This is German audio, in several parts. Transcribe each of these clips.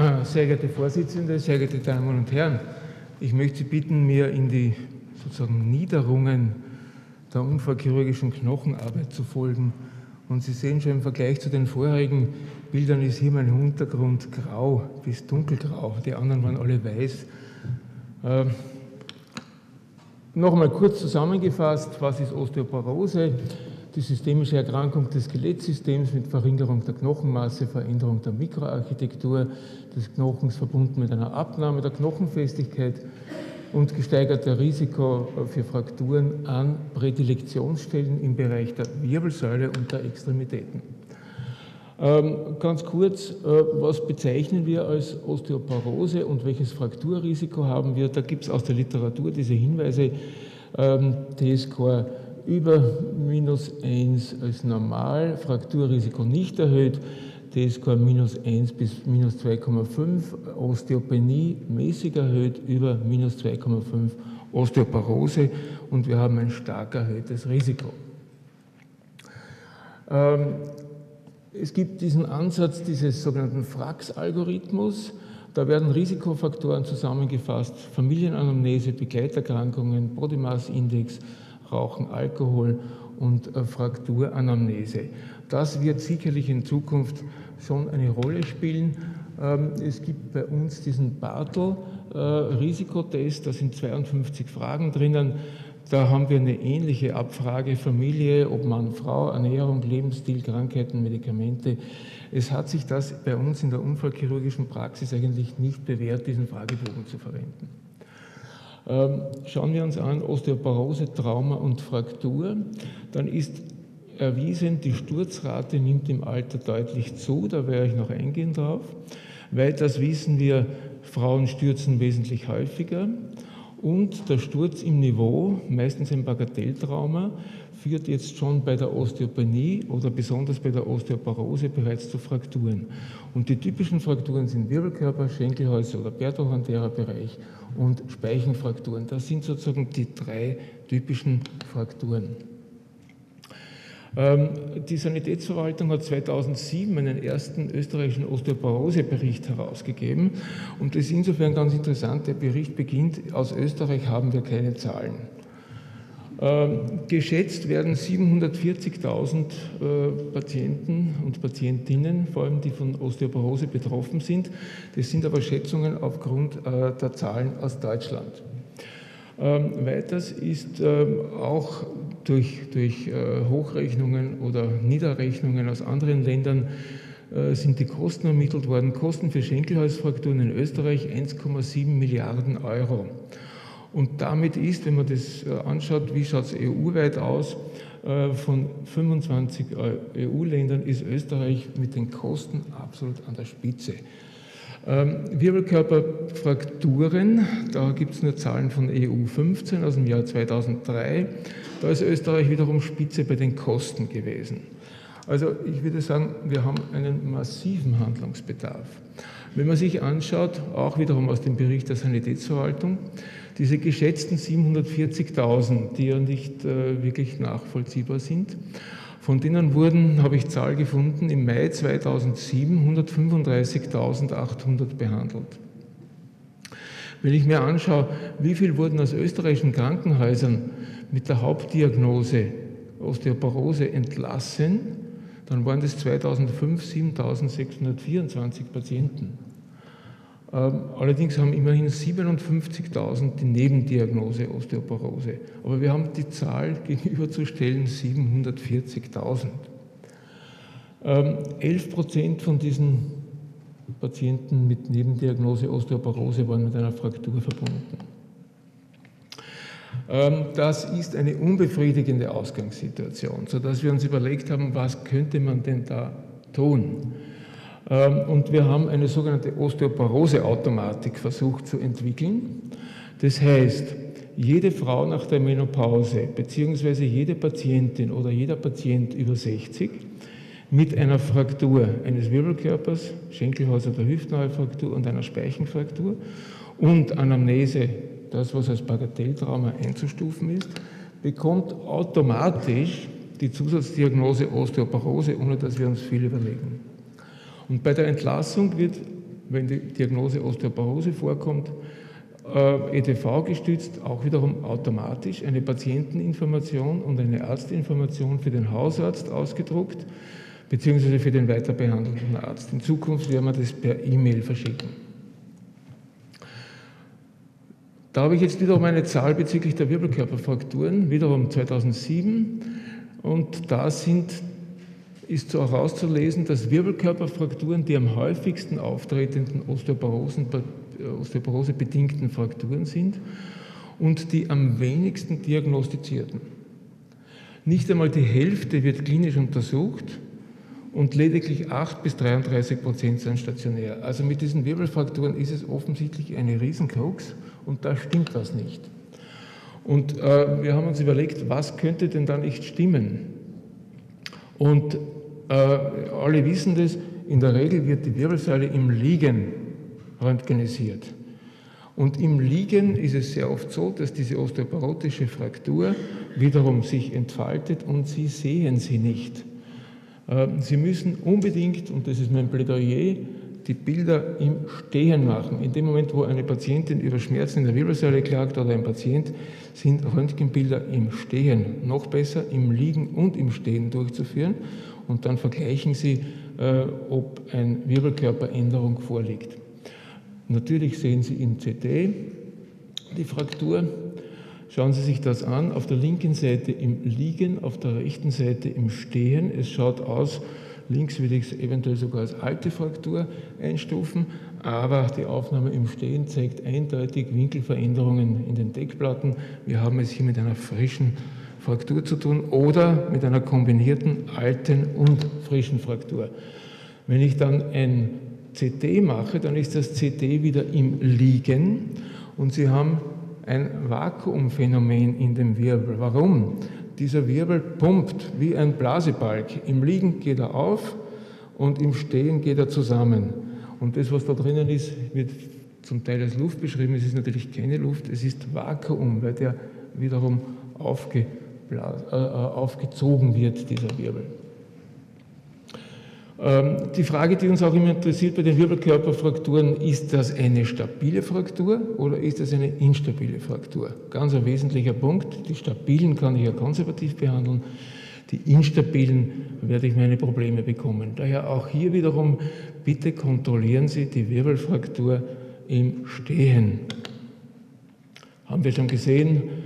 Äh, sehr geehrte Vorsitzende, sehr geehrte Damen und Herren, ich möchte Sie bitten, mir in die sozusagen Niederungen der unfallchirurgischen Knochenarbeit zu folgen. Und Sie sehen schon im Vergleich zu den vorherigen Bildern ist hier mein Hintergrund grau bis dunkelgrau. Die anderen waren alle weiß. Äh, Nochmal kurz zusammengefasst, was ist Osteoporose? Die systemische Erkrankung des Skelettsystems mit Verringerung der Knochenmasse, Veränderung der Mikroarchitektur des Knochens verbunden mit einer Abnahme der Knochenfestigkeit und gesteigerter Risiko für Frakturen an Prädilektionsstellen im Bereich der Wirbelsäule und der Extremitäten. Ähm, ganz kurz, äh, was bezeichnen wir als Osteoporose und welches Frakturrisiko haben wir? Da gibt es aus der Literatur diese Hinweise, ähm, T-Score über minus 1 als normal, Frakturrisiko nicht erhöht, T-Score minus 1 bis minus 2,5, Osteopenie mäßig erhöht, über minus 2,5 Osteoporose und wir haben ein stark erhöhtes Risiko. Ähm, es gibt diesen Ansatz dieses sogenannten Frax-Algorithmus. Da werden Risikofaktoren zusammengefasst, Familienanamnese, Begleiterkrankungen, Body Mass Index, Rauchen, Alkohol und äh, Frakturanamnese. Das wird sicherlich in Zukunft schon eine Rolle spielen. Ähm, es gibt bei uns diesen Bartel-Risikotest, da sind 52 Fragen drinnen. Da haben wir eine ähnliche Abfrage, Familie, ob Mann, Frau, Ernährung, Lebensstil, Krankheiten, Medikamente. Es hat sich das bei uns in der unfallchirurgischen Praxis eigentlich nicht bewährt, diesen Fragebogen zu verwenden. Ähm, schauen wir uns an Osteoporose, Trauma und Fraktur. Dann ist erwiesen, die Sturzrate nimmt im Alter deutlich zu, da werde ich noch eingehen drauf. Weiters wissen wir, Frauen stürzen wesentlich häufiger. Und der Sturz im Niveau, meistens ein Bagatelltrauma, führt jetzt schon bei der Osteopenie oder besonders bei der Osteoporose bereits zu Frakturen. Und die typischen Frakturen sind Wirbelkörper, Schenkelhäuse oder pertorantärer Bereich und Speichenfrakturen. Das sind sozusagen die drei typischen Frakturen. Ähm, die Sanitätsverwaltung hat 2007 einen ersten österreichischen Osteoporose-Bericht herausgegeben und das ist insofern ganz interessant. Der Bericht beginnt, aus Österreich haben wir keine Zahlen. Ähm, geschätzt werden 740.000 äh, Patienten und Patientinnen, vor allem die von Osteoporose betroffen sind. Das sind aber Schätzungen aufgrund äh, der Zahlen aus Deutschland. Ähm, weiters ist auch durch, durch äh, Hochrechnungen oder Niederrechnungen aus anderen Ländern äh, sind die Kosten ermittelt worden. Kosten für Schenkelhalsfrakturen in Österreich 1,7 Milliarden Euro. Und damit ist, wenn man das äh, anschaut, wie schaut es EU-weit aus, von 25 EU-Ländern ist Österreich mit den Kosten absolut an der Spitze. Ähm, Wirbelkörperfrakturen, da gibt es nur Zahlen von EU 15 aus dem Jahr 2003. Da ist Österreich wiederum Spitze bei den Kosten gewesen. Also ich würde sagen, wir haben einen massiven Handlungsbedarf. Wenn man sich anschaut, auch wiederum aus dem Bericht der Sanitätsverwaltung, diese geschätzten 740.000, die ja nicht äh, wirklich nachvollziehbar sind, von denen wurden, habe ich Zahl gefunden, im Mai 2007 135.800 behandelt. Wenn ich mir anschaue, wie viel wurden aus österreichischen Krankenhäusern mit der Hauptdiagnose Osteoporose entlassen, dann waren das 2005 7.624 Patienten. Ähm, allerdings haben immerhin 57.000 die Nebendiagnose Osteoporose. Aber wir haben die Zahl gegenüberzustellen 740.000. 11 ähm, Prozent von diesen Patienten mit Nebendiagnose Osteoporose waren mit einer Fraktur verbunden. Ähm, das ist eine unbefriedigende Ausgangssituation, sodass wir uns überlegt haben, was könnte man denn da tun? Ähm, und wir haben eine sogenannte Osteoporose-Automatik versucht zu entwickeln. Das heißt, jede Frau nach der Menopause beziehungsweise jede Patientin oder jeder Patient über 60 mit einer Fraktur eines Wirbelkörpers, Schenkelhaus- oder Hüftneuefraktur und einer Speichenfraktur und Anamnese, das was als Bagatelltrauma einzustufen ist, bekommt automatisch die Zusatzdiagnose Osteoporose, ohne dass wir uns viel überlegen. Und bei der Entlassung wird wenn die Diagnose Osteoporose vorkommt, äh, EDV gestützt, auch wiederum automatisch eine Patienteninformation und eine Arztinformation für den Hausarzt ausgedruckt, beziehungsweise für den weiterbehandelnden Arzt. In Zukunft werden wir das per E-Mail verschicken. Da habe ich jetzt wiederum eine Zahl bezüglich der Wirbelkörperfrakturen, wiederum 2007. Und da sind, ist so herauszulesen, dass Wirbelkörperfrakturen die am häufigsten auftretenden Osteoporosen osteoporosebedingten Frakturen sind und die am wenigsten diagnostizierten. Nicht einmal die Hälfte wird klinisch untersucht und lediglich 8 bis 33 Prozent sind stationär. Also mit diesen Wirbelfrakturen ist es offensichtlich eine Riesenkrux und da stimmt was nicht. Und äh, wir haben uns überlegt, was könnte denn da nicht stimmen? Und äh, alle wissen das, in der Regel wird die Wirbelsäule im Liegen röntgenisiert. Und im Liegen ist es sehr oft so, dass diese osteoporotische Fraktur wiederum sich entfaltet und Sie sehen sie nicht. Ähm, sie müssen unbedingt, und das ist mein Plädoyer, die Bilder im Stehen machen. In dem Moment, wo eine Patientin über Schmerzen in der Wirbelsäule klagt oder ein Patient, sind Röntgenbilder im Stehen. Noch besser im Liegen und im Stehen durchzuführen. Und dann vergleichen Sie, äh, ob eine Wirbelkörperänderung vorliegt. Natürlich sehen Sie in CT die Fraktur. Schauen Sie sich das an. Auf der linken Seite im Liegen, auf der rechten Seite im Stehen. Es schaut aus, links würde ich es eventuell sogar als alte Fraktur einstufen, aber die Aufnahme im Stehen zeigt eindeutig Winkelveränderungen in den Deckplatten. Wir haben es hier mit einer frischen Fraktur zu tun oder mit einer kombinierten alten und frischen Fraktur. Wenn ich dann ein CT mache, dann ist das CT wieder im Liegen und Sie haben ein Vakuumphänomen in dem Wirbel. Warum? Dieser Wirbel pumpt wie ein Blasebalg. Im Liegen geht er auf und im Stehen geht er zusammen. Und das, was da drinnen ist, wird zum Teil als Luft beschrieben. Es ist natürlich keine Luft, es ist Vakuum, weil der wiederum aufge, äh, aufgezogen wird, dieser Wirbel. Ähm, die Frage, die uns auch immer interessiert bei den Wirbelkörperfrakturen, ist das eine stabile Fraktur oder ist das eine instabile Fraktur? Ganz ein wesentlicher Punkt. Die stabilen kann ich ja konservativ behandeln, die instabilen werde ich meine Probleme bekommen. Daher auch hier wiederum, bitte kontrollieren Sie die Wirbelfraktur im Stehen. Haben wir schon gesehen, äh,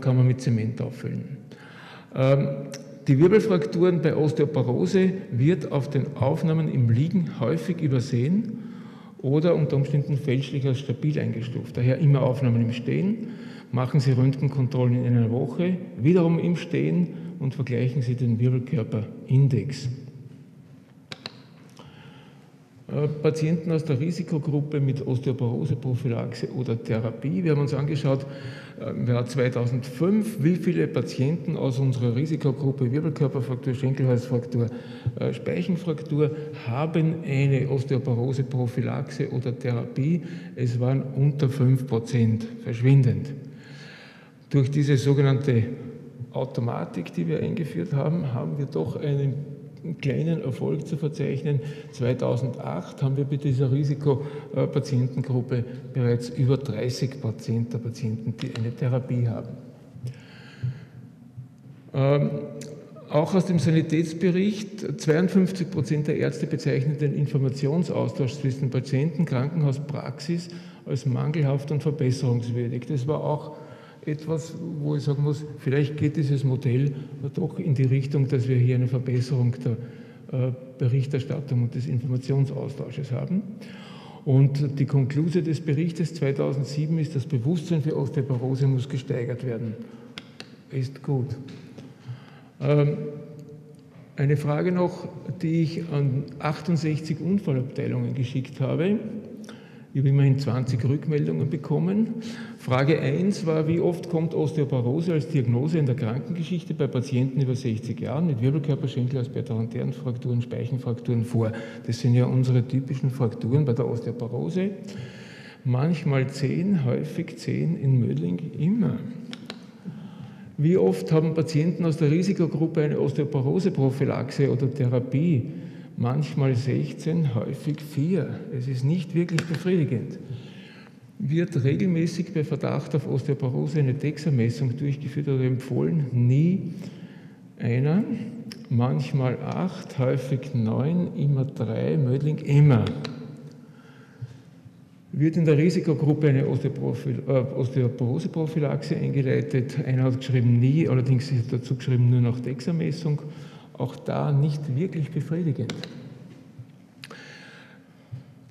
kann man mit Zement auffüllen. Ähm, die Wirbelfrakturen bei Osteoporose wird auf den Aufnahmen im Liegen häufig übersehen oder unter Umständen fälschlich als stabil eingestuft. Daher immer Aufnahmen im Stehen, machen Sie Röntgenkontrollen in einer Woche, wiederum im Stehen und vergleichen Sie den Wirbelkörperindex. Äh, Patienten aus der Risikogruppe mit Osteoporose-Prophylaxe oder Therapie. Wir haben uns angeschaut, äh, im Jahr 2005, wie viele Patienten aus unserer Risikogruppe Wirbelkörperfraktur, Schenkelhalsfraktur, äh, Speichenfraktur haben eine Osteoporose-Prophylaxe oder Therapie. Es waren unter 5 Prozent, verschwindend. Durch diese sogenannte Automatik, die wir eingeführt haben, haben wir doch einen einen kleinen Erfolg zu verzeichnen. 2008 haben wir bei dieser Risikopatientengruppe bereits über 30 Prozent der Patienten, die eine Therapie haben. Ähm, auch aus dem Sanitätsbericht, 52 Prozent der Ärzte bezeichnen den Informationsaustausch zwischen Patienten, Krankenhaus, Praxis als mangelhaft und verbesserungswürdig. Das war auch etwas, wo ich sagen muss, vielleicht geht dieses Modell doch in die Richtung, dass wir hier eine Verbesserung der äh, Berichterstattung und des Informationsaustausches haben. Und die Konklusion des Berichtes 2007 ist, das Bewusstsein für Osteoporose muss gesteigert werden. Ist gut. Ähm, eine Frage noch, die ich an 68 Unfallabteilungen geschickt habe. Ich habe immerhin 20 Rückmeldungen bekommen. Frage 1 war, wie oft kommt Osteoporose als Diagnose in der Krankengeschichte bei Patienten über 60 Jahren mit Wirbelkörper, Schenkel, Frakturen, Speichenfrakturen vor? Das sind ja unsere typischen Frakturen bei der Osteoporose. Manchmal 10, häufig 10 in Mödling, immer. Wie oft haben Patienten aus der Risikogruppe eine Osteoporose-Prophylaxe oder Therapie? manchmal 16, häufig 4. Es ist nicht wirklich befriedigend. Wird regelmäßig bei Verdacht auf Osteoporose eine DEXA-Messung durchgeführt oder empfohlen? Nie einer, manchmal 8, häufig 9, immer 3, Mödling immer. Wird in der Risikogruppe eine äh, Osteoporose-Prophylaxe eingeleitet? Einer hat geschrieben nie, allerdings ist dazu geschrieben nur noch DEXA-Messung. Auch da nicht wirklich befriedigend.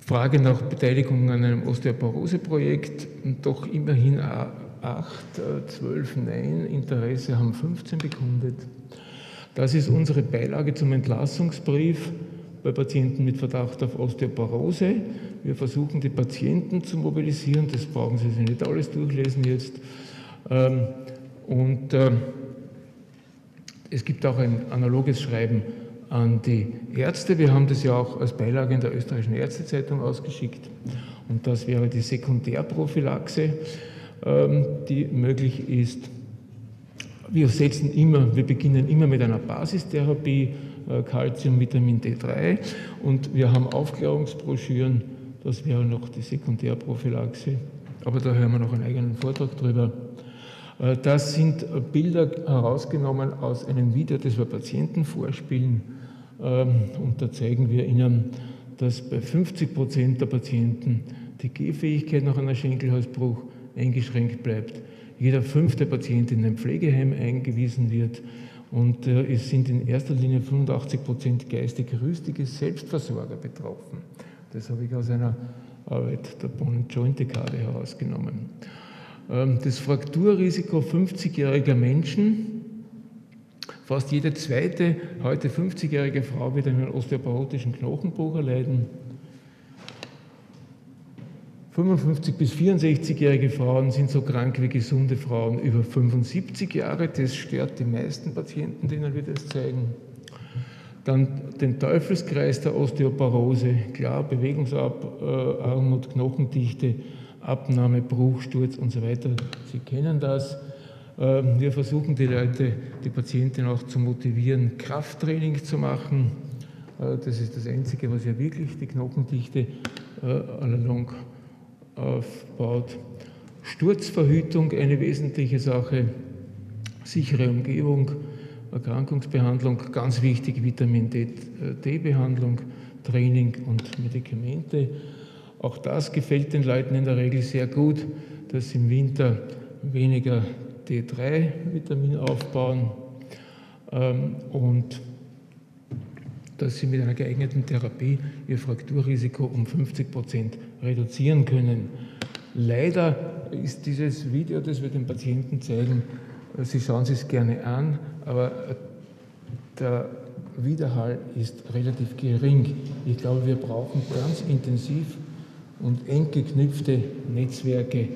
Frage nach Beteiligung an einem Osteoporose-Projekt, doch immerhin 8, 12 Nein, Interesse haben 15 bekundet. Das ist unsere Beilage zum Entlassungsbrief bei Patienten mit Verdacht auf Osteoporose. Wir versuchen, die Patienten zu mobilisieren. Das brauchen Sie sich nicht alles durchlesen jetzt. Ähm, und ähm, es gibt auch ein analoges Schreiben an die Ärzte. Wir haben das ja auch als Beilage in der österreichischen Ärztezeitung ausgeschickt. Und das wäre die Sekundärprophylaxe, ähm, die möglich ist. Wir setzen immer, wir beginnen immer mit einer Basistherapie Calcium, Vitamin D3 und wir haben Aufklärungsbroschüren, das wäre noch die Sekundärprophylaxe, aber da hören wir noch einen eigenen Vortrag drüber. Äh, das sind Bilder herausgenommen aus einem Video, das wir Patienten vorspielen und da zeigen wir Ihnen, dass bei 50 Prozent der Patienten die Gehfähigkeit nach einem Schenkelhalsbruch eingeschränkt bleibt. Jeder fünfte Patient in ein Pflegeheim eingewiesen wird und äh, es sind in erster Linie 85 Prozent geistig rüstige Selbstversorger betroffen. Das habe ich aus einer Arbeit der Bonn Joint Dekade herausgenommen. Ähm, das Frakturrisiko 50-jähriger Menschen, fast jede zweite heute 50-jährige Frau wird einen osteoporotischen Knochenbruch erleiden. 55 bis 64-jährige Frauen sind so krank wie gesunde Frauen über 75 Jahre. Das stört die meisten Patienten, denen wir das zeigen. Dann den Teufelskreis der Osteoporose, klar, Bewegungsarmut, Knochendichte, Abnahme, Bruch, Sturz und so weiter. Sie kennen das. Ähm, wir versuchen die Leute, die Patienten auch zu motivieren, Krafttraining zu machen. Äh, das ist das Einzige, was ja wirklich die Knochendichte äh, allalong aufbaut. Sturzverhütung eine wesentliche Sache, sichere Umgebung, Erkrankungsbehandlung, ganz wichtig Vitamin D-Behandlung, Training und Medikamente. Auch das gefällt den Leuten in der Regel sehr gut, dass im Winter weniger D3-Vitamin aufbauen ähm, und dass sie mit einer geeigneten Therapie ihr Frakturrisiko um 50 Prozent reduzieren können. Leider ist dieses Video, das wir den Patienten zeigen, Sie schauen es gerne an, aber der Widerhall ist relativ gering. Ich glaube, wir brauchen ganz intensiv und eng geknüpfte Netzwerke,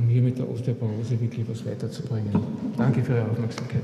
um hier mit der Osteoporose wirklich was weiterzubringen. Danke für Ihre Aufmerksamkeit.